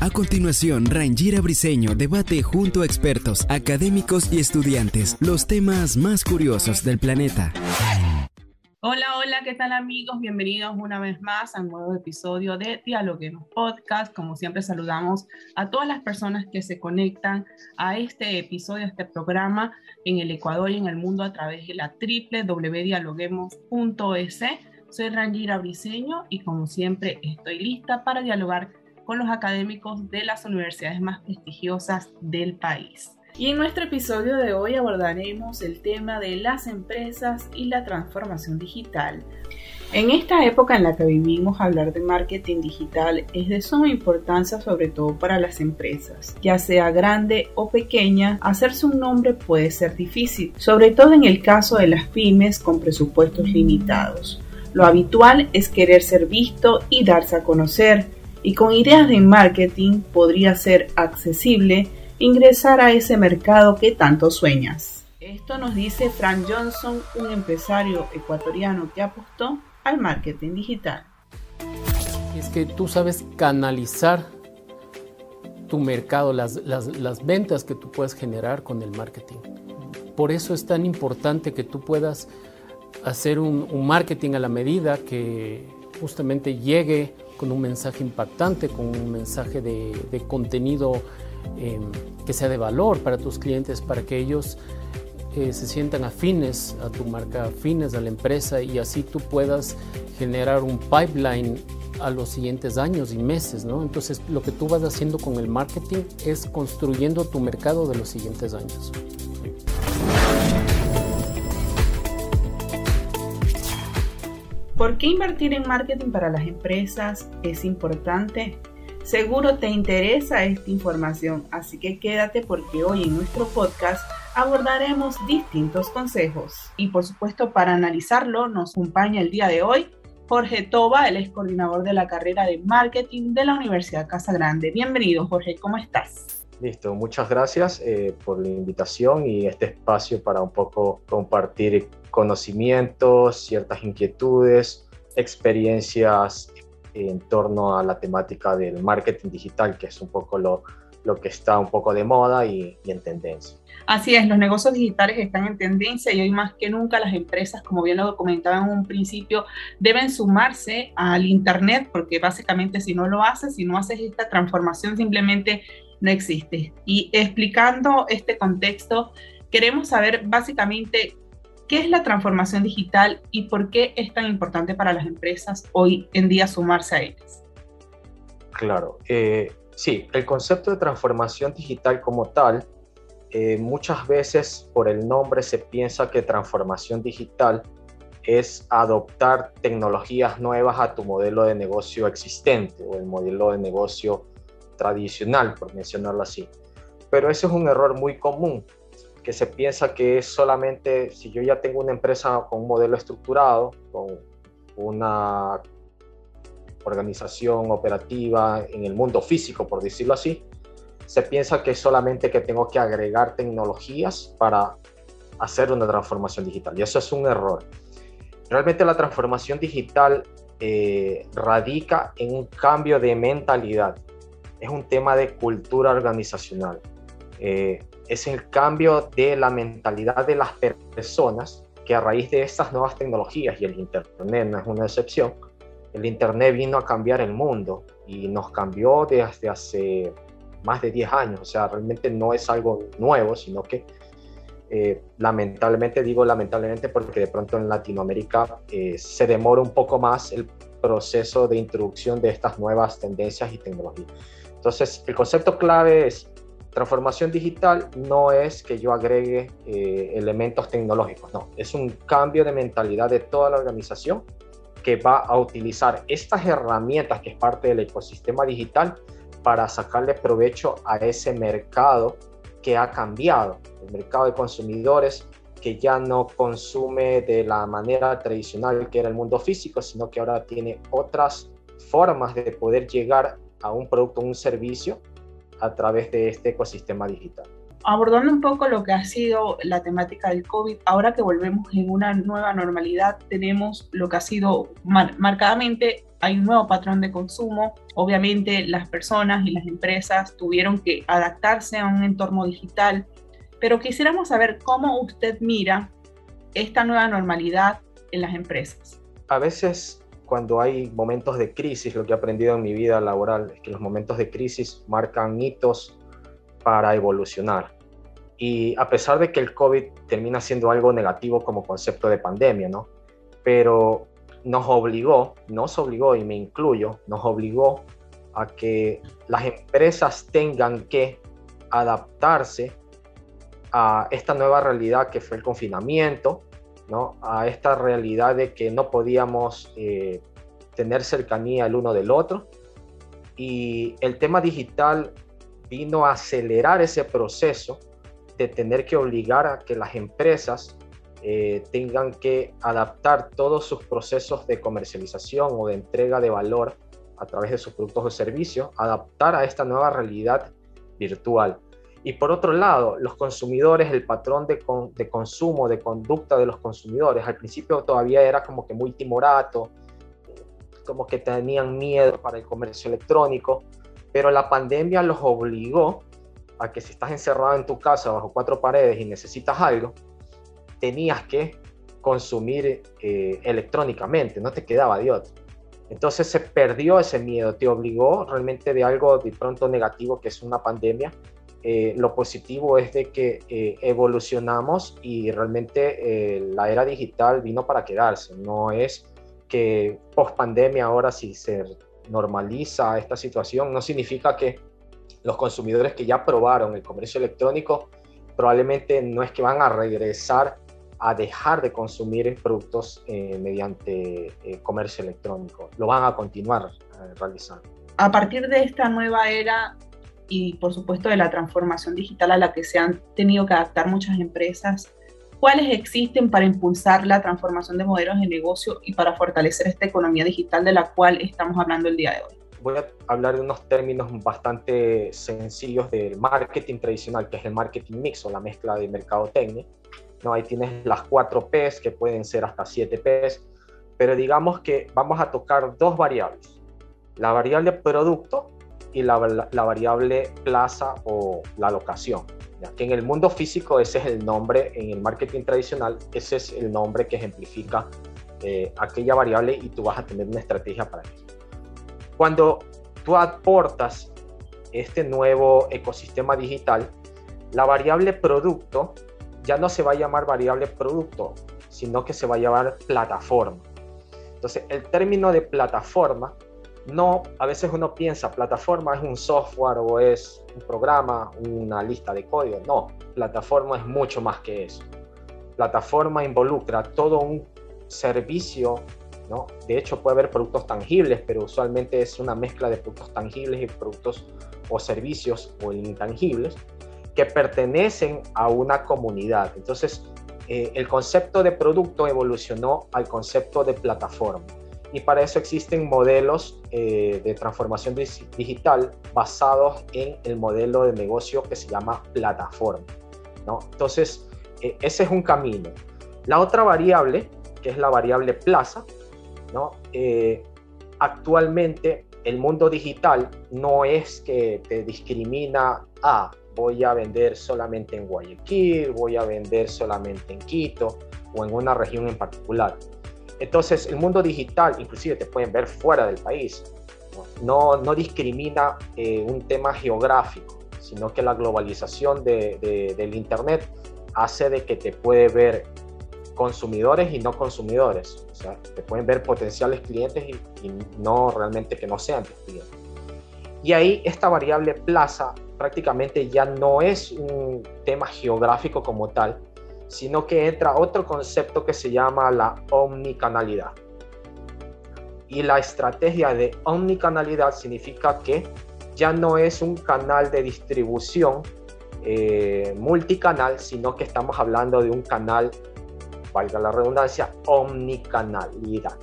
A continuación, Rangira Briseño debate junto a expertos, académicos y estudiantes los temas más curiosos del planeta. Hola, hola, ¿qué tal amigos? Bienvenidos una vez más a un nuevo episodio de Dialoguemos Podcast. Como siempre saludamos a todas las personas que se conectan a este episodio, a este programa en el Ecuador y en el mundo a través de la www.dialoguemos.es. Soy Rangira Briseño y como siempre estoy lista para dialogar con los académicos de las universidades más prestigiosas del país. Y en nuestro episodio de hoy abordaremos el tema de las empresas y la transformación digital. En esta época en la que vivimos, hablar de marketing digital es de suma importancia sobre todo para las empresas. Ya sea grande o pequeña, hacerse un nombre puede ser difícil, sobre todo en el caso de las pymes con presupuestos limitados. Lo habitual es querer ser visto y darse a conocer, y con ideas de marketing podría ser accesible ingresar a ese mercado que tanto sueñas. Esto nos dice Frank Johnson, un empresario ecuatoriano que apostó al marketing digital. Es que tú sabes canalizar tu mercado, las, ventas que tú puedes generar con el marketing. Por eso es tan importante que tú puedas hacer un, marketing a la medida que justamente llegue con un mensaje impactante, con un mensaje de, contenido em, que sea de valor para tus clientes, para que ellos eh, se sientan afines a tu marca, afines a la empresa y así tú puedas generar un pipeline a los siguientes años y meses, ¿no? Entonces lo que tú vas haciendo con el marketing es construyendo tu mercado de los siguientes años. ¿Por qué invertir en marketing para las empresas es importante? Seguro te interesa esta información, así que quédate porque hoy en nuestro podcast abordaremos distintos consejos. Y por supuesto, para analizarlo nos acompaña el día de hoy Jorge Toba, él es coordinador de la carrera de marketing de la Universidad Casa Grande. Bienvenido, Jorge, ¿cómo estás? Listo, muchas gracias eh, por la invitación y este espacio para un poco compartir conocimientos, ciertas inquietudes, experiencias en torno a la temática del marketing digital, que es un poco lo, lo que está un poco de moda y, en tendencia. Así es, los negocios digitales están en tendencia y hoy más que nunca las empresas, como bien lo comentaba en un principio, deben sumarse al Internet porque básicamente si no lo haces, si no haces esta transformación, simplemente no existe. Y explicando este contexto, queremos saber básicamente ¿Qué es la transformación digital y por qué es tan importante para las empresas hoy en día sumarse a ellas? Claro, eh, sí, el concepto de transformación digital como tal, eh, muchas veces por el nombre se piensa que transformación digital es adoptar tecnologías nuevas a tu modelo de negocio existente o el modelo de negocio tradicional, por mencionarlo así. Pero ese es un error muy común que se piensa que es solamente si yo ya tengo una empresa con un modelo estructurado, con una organización operativa en el mundo físico, por decirlo así, se piensa que es solamente que tengo que agregar tecnologías para hacer una transformación digital. Y eso es un error. Realmente la transformación digital eh, radica en un cambio de mentalidad. Es un tema de cultura organizacional. Eh, es el cambio de la mentalidad de las personas que a raíz de estas nuevas tecnologías, y el Internet no es una excepción, el Internet vino a cambiar el mundo y nos cambió desde hace más de 10 años, o sea, realmente no es algo nuevo, sino que eh, lamentablemente, digo lamentablemente porque de pronto en Latinoamérica eh, se demora un poco más el proceso de introducción de estas nuevas tendencias y tecnologías. Entonces, el concepto clave es Transformación digital no es que yo agregue eh, elementos tecnológicos, no, es un cambio de mentalidad de toda la organización que va a utilizar estas herramientas que es parte del ecosistema digital para sacarle provecho a ese mercado que ha cambiado, el mercado de consumidores que ya no consume de la manera tradicional que era el mundo físico, sino que ahora tiene otras formas de poder llegar a un producto un servicio a través de este ecosistema digital. Abordando un poco lo que ha sido la temática del COVID, ahora que volvemos en una nueva normalidad, tenemos lo que ha sido marcadamente, hay un nuevo patrón de consumo. Obviamente las personas y las empresas tuvieron que adaptarse a un entorno digital, pero quisiéramos saber cómo usted mira esta nueva normalidad en las empresas. A veces cuando hay momentos de crisis, lo que he aprendido en mi vida laboral es que los momentos de crisis marcan hitos para evolucionar. Y a pesar de que el COVID termina siendo algo negativo como concepto de pandemia, ¿no? Pero nos obligó, nos obligó, y me incluyo, nos obligó a que las empresas tengan que adaptarse a esta nueva realidad que fue el confinamiento, a esta realidad de que no podíamos eh, tener cercanía el uno del otro. Y el tema digital vino a acelerar ese proceso de tener que obligar a que las empresas eh, tengan que adaptar todos sus procesos de comercialización o de entrega de valor a través de sus productos o servicios, adaptar a esta nueva realidad virtual. Y por otro lado, los consumidores, el patrón de, de, consumo, de conducta de los consumidores, al principio todavía era como que muy timorato, como que tenían miedo para el comercio electrónico, pero la pandemia los obligó a que si estás encerrado en tu casa bajo cuatro paredes y necesitas algo, tenías que consumir eh, electrónicamente, no te quedaba de otro. Entonces se perdió ese miedo, te obligó realmente de algo de pronto negativo que es una pandemia eh, lo positivo es de que eh, evolucionamos y realmente eh, la era digital vino para quedarse. No es que post pandemia ahora si se normaliza esta situación, no significa que los consumidores que ya probaron el comercio electrónico probablemente no es que van a regresar a dejar de consumir productos mediante comercio electrónico, lo van a continuar realizando. A partir de esta nueva era, y por supuesto de la transformación digital a la que se han tenido que adaptar muchas empresas, ¿cuáles existen para impulsar la transformación de modelos de negocio y para fortalecer esta economía digital de la cual estamos hablando el día de hoy? Voy a hablar de unos términos bastante sencillos del marketing tradicional, que es el marketing mix o la mezcla de mercadotecnia. ¿no? Ahí tienes las cuatro P's, que pueden ser hasta siete P's, pero digamos que vamos a tocar dos variables. La variable producto, y la, variable plaza o la locación. ¿ya? Que en el mundo físico ese es el nombre, en el marketing tradicional ese es el nombre que ejemplifica eh, aquella variable y tú vas a tener una estrategia para eso. Cuando tú aportas este nuevo ecosistema digital, la variable producto ya no se va a llamar variable producto, sino que se va a llamar plataforma. Entonces, el término de plataforma no, a veces uno piensa, plataforma es un software o es un programa, una lista de código. No, plataforma es mucho más que eso. Plataforma involucra todo un servicio, ¿no? De hecho, puede haber productos tangibles, pero usualmente es una mezcla de productos tangibles y productos o servicios o intangibles que pertenecen a una comunidad. Entonces, eh, el concepto de producto evolucionó al concepto de plataforma y para eso existen modelos eh, de transformación digital basados en el modelo de negocio que se llama plataforma. ¿no? Entonces, eh, ese es un camino. La otra variable, que es la variable plaza, ¿no? Eh, actualmente el mundo digital no es que te discrimina a voy a vender solamente en Guayaquil, voy a vender solamente en Quito o en una región en particular entonces, el mundo digital, inclusive te pueden ver fuera del país, no, no discrimina eh, un tema geográfico, sino que la globalización de, del Internet hace de que te puede ver consumidores y no consumidores. O sea, te pueden ver potenciales clientes y, y no realmente que no sean tus clientes. Y ahí esta variable plaza prácticamente ya no es un tema geográfico como tal, sino que entra otro concepto que se llama la omnicanalidad. Y la estrategia de omnicanalidad significa que ya no es un canal de distribución eh, multicanal, sino que estamos hablando de un canal, valga la redundancia, omnicanalidad.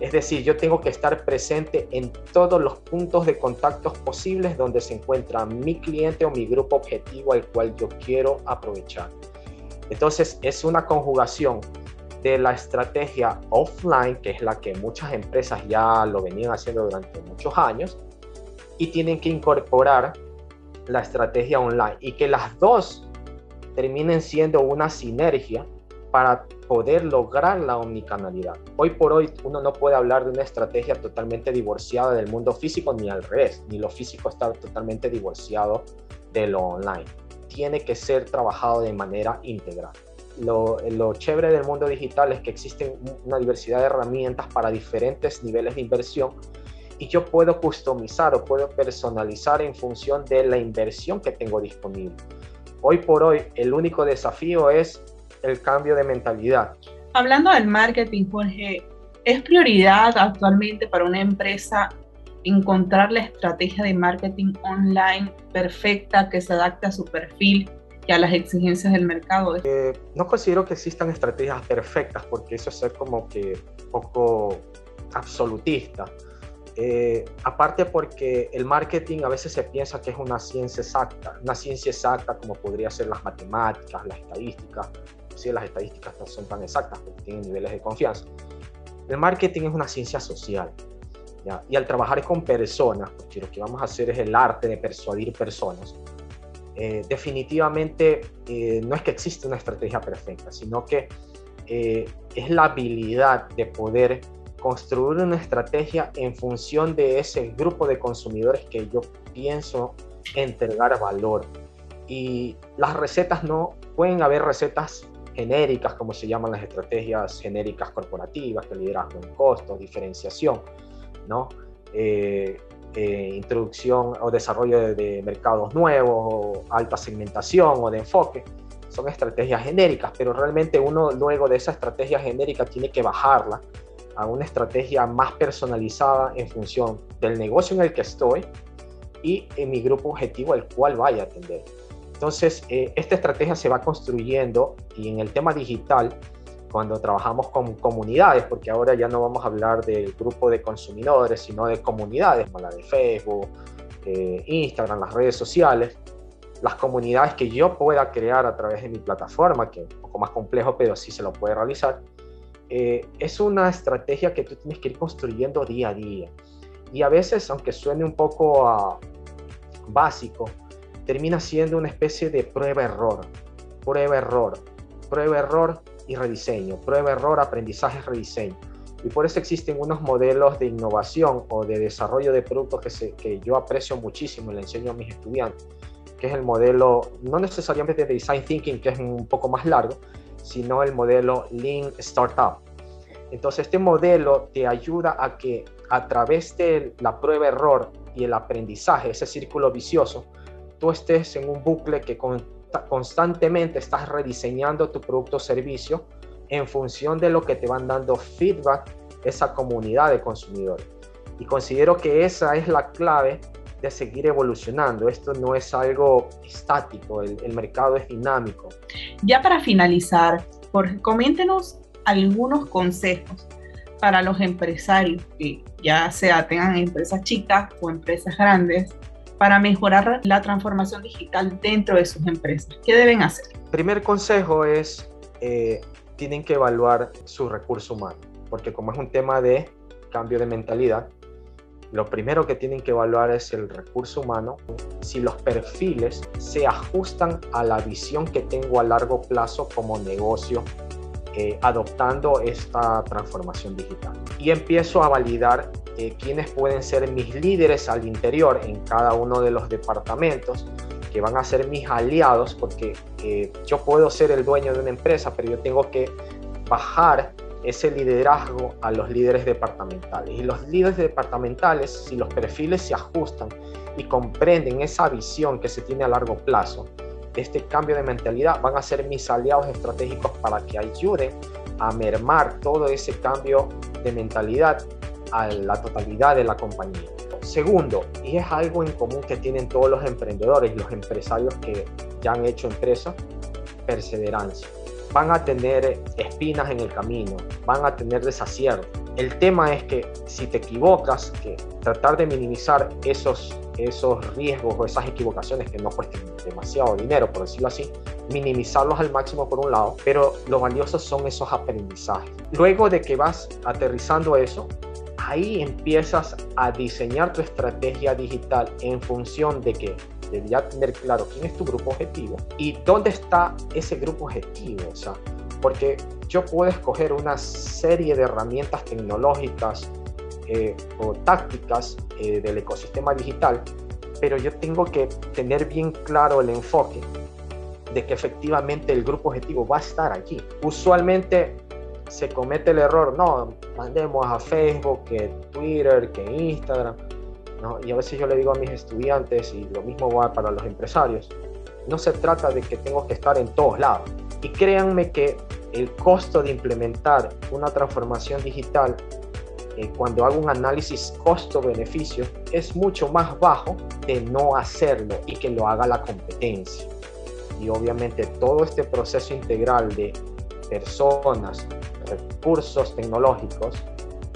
Es decir, yo tengo que estar presente en todos los puntos de contactos posibles donde se encuentra mi cliente o mi grupo objetivo al cual yo quiero aprovechar. Entonces es una conjugación de la estrategia offline, que es la que muchas empresas ya lo venían haciendo durante muchos años, y tienen que incorporar la estrategia online y que las dos terminen siendo una sinergia para poder lograr la omnicanalidad. Hoy por hoy uno no puede hablar de una estrategia totalmente divorciada del mundo físico ni al revés, ni lo físico está totalmente divorciado de lo online. Tiene que ser trabajado de manera integral. Lo, lo chévere del mundo digital es que existen una diversidad de herramientas para diferentes niveles de inversión y yo puedo customizar o puedo personalizar en función de la inversión que tengo disponible. Hoy por hoy el único desafío es el cambio de mentalidad. Hablando del marketing, Jorge, ¿es prioridad actualmente para una empresa encontrar la estrategia de marketing online perfecta que se adapte a su perfil y a las exigencias del mercado? Eh, no considero que existan estrategias perfectas porque eso es ser como que poco absolutista. Eh, aparte porque el marketing a veces se piensa que es una ciencia exacta, una ciencia exacta como podría ser las matemáticas, las estadísticas, si las estadísticas no son tan exactas porque tienen niveles de confianza. El marketing es una ciencia social. Y al trabajar con personas, porque lo que vamos a hacer es el arte de persuadir personas, eh, definitivamente eh, no es que exista una estrategia perfecta, sino que es la habilidad de poder construir una estrategia en función de ese grupo de consumidores que yo pienso entregar valor. Y las recetas no, pueden haber recetas genéricas, como se llaman las estrategias genéricas corporativas, que liderazgo en costos, diferenciación, ¿no? Eh, eh, introducción o desarrollo de, de, mercados nuevos, alta segmentación o de enfoque. Son estrategias genéricas, pero realmente uno luego de esa estrategia genérica tiene que bajarla a una estrategia más personalizada en función del negocio en el que estoy y en mi grupo objetivo al cual vaya a atender. Entonces, eh, esta estrategia se va construyendo y en el tema digital, cuando trabajamos con comunidades, porque ahora ya no vamos a hablar del grupo de consumidores, sino de comunidades, como la de Facebook, eh, Instagram, las redes sociales, las comunidades que yo pueda crear a través de mi plataforma, que es un poco más complejo, pero sí se lo puede realizar, eh, es una estrategia que tú tienes que ir construyendo día a día. Y a veces, aunque suene un poco ah, básico, termina siendo una especie de prueba-error, prueba-error, prueba-error y rediseño, prueba-error, aprendizaje, rediseño. Y por eso existen unos modelos de innovación o de desarrollo de productos que, que yo aprecio muchísimo y le enseño a mis estudiantes, que es el modelo, no necesariamente de design thinking, que es un poco más largo, sino el modelo Lean Startup. Entonces, este modelo te ayuda a que a través de la prueba-error y el aprendizaje, ese círculo vicioso, tú estés en un bucle que constantemente estás rediseñando tu producto o servicio en función de lo que te van dando feedback esa comunidad de consumidores. Y considero que esa es la clave de seguir evolucionando. Esto no es algo estático, el, mercado es dinámico. Ya para finalizar, Jorge, coméntenos algunos consejos para los empresarios que ya sea tengan empresas chicas o empresas grandes para mejorar la transformación digital dentro de sus empresas. ¿Qué deben hacer? Primer consejo es, eh, tienen que evaluar su recurso humano, porque como es un tema de cambio de mentalidad, lo primero que tienen que evaluar es el recurso humano, si los perfiles se ajustan a la visión que tengo a largo plazo como negocio eh, adoptando esta transformación digital. Y empiezo a validar eh, quiénes pueden ser mis líderes al interior en cada uno de los departamentos que van a ser mis aliados, porque eh, yo puedo ser el dueño de una empresa, pero yo tengo que bajar ese liderazgo a los líderes departamentales. Y los líderes departamentales, si los perfiles se ajustan y comprenden esa visión que se tiene a largo plazo, este cambio de mentalidad van a ser mis aliados estratégicos para que ayuden a mermar todo ese cambio de mentalidad a la totalidad de la compañía. Segundo, y es algo en común que tienen todos los emprendedores y los empresarios que ya han hecho empresa, perseverancia. Van a tener espinas en el camino, van a tener desaciertos. El tema es que si te equivocas, que tratar de minimizar esos, esos riesgos o esas equivocaciones que no cuesten demasiado dinero, por decirlo así, minimizarlos al máximo por un lado, pero lo valioso son esos aprendizajes. Luego de que vas aterrizando eso, ahí empiezas a diseñar tu estrategia digital en función de que debería tener claro quién es tu grupo objetivo y dónde está ese grupo objetivo. O sea, porque yo puedo escoger una serie de herramientas tecnológicas eh, o tácticas eh, del ecosistema digital, pero yo tengo que tener bien claro el enfoque de que efectivamente el grupo objetivo va a estar allí. Usualmente se comete el error, no, mandemos a Facebook, que Twitter, que Instagram, ¿no? y a veces yo le digo a mis estudiantes, y lo mismo va para los empresarios, no se trata de que tengo que estar en todos lados. Y créanme que el costo de implementar una transformación digital, eh, cuando hago un análisis costo-beneficio, es mucho más bajo de no hacerlo y que lo haga la competencia y obviamente todo este proceso integral de personas, recursos tecnológicos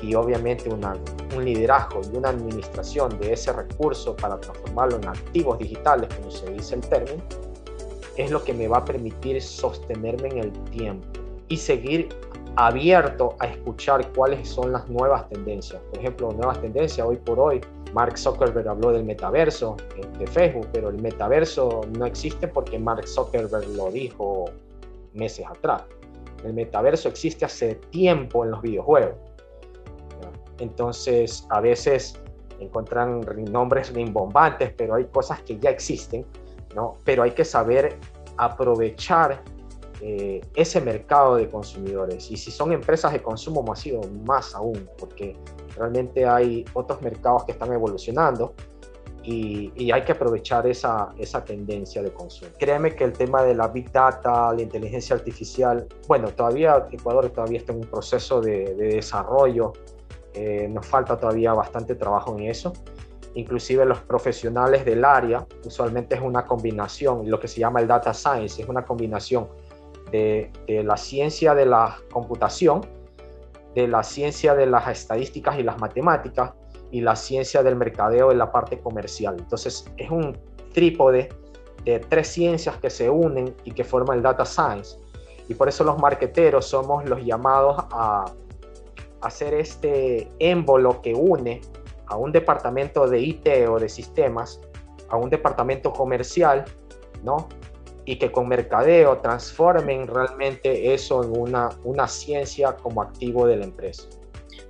y obviamente un liderazgo y una administración de ese recurso para transformarlo en activos digitales, como se dice el término, es lo que me va a permitir sostenerme en el tiempo y seguir abierto a escuchar cuáles son las nuevas tendencias. Por ejemplo, nuevas tendencias hoy por hoy Mark Zuckerberg habló del metaverso eh, de Facebook, pero el metaverso no existe porque Mark Zuckerberg lo dijo meses atrás. El metaverso existe hace tiempo en los videojuegos. Entonces, a veces encuentran nombres rimbombantes, pero hay cosas que ya existen, ¿no? Pero hay que saber aprovechar eh, ese mercado de consumidores. Y si son empresas de consumo masivo, más aún, porque realmente hay otros mercados que están evolucionando y, hay que aprovechar esa, esa, tendencia de consumo. Créeme que el tema de la Big Data, la inteligencia artificial, bueno, todavía Ecuador todavía está en un proceso de, desarrollo, eh, nos falta todavía bastante trabajo en eso. Inclusive los profesionales del área, usualmente es una combinación, lo que se llama el data science, es una combinación de, de la ciencia de la computación, de la ciencia de las estadísticas y las matemáticas y la ciencia del mercadeo en la parte comercial. Entonces es un trípode de tres ciencias que se unen y que forman el data science. Y por eso los marqueteros somos los llamados a hacer este émbolo que une a un departamento de IT o de sistemas, a un departamento comercial, ¿no? y que con mercadeo transformen realmente eso en una, una ciencia como activo de la empresa.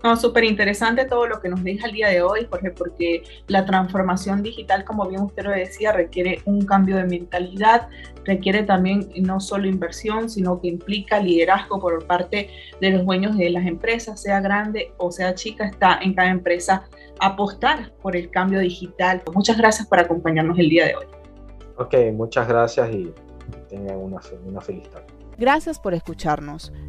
No, súper interesante todo lo que nos deja el día de hoy, Jorge, porque la transformación digital, como bien usted lo decía, requiere un cambio de mentalidad, requiere también no solo inversión, sino que implica liderazgo por parte de los dueños de las empresas, sea grande o sea chica, está en cada empresa apostar por el cambio digital. Muchas gracias por acompañarnos el día de hoy. Ok, muchas gracias y tengan una, una feliz tarde. Gracias por escucharnos.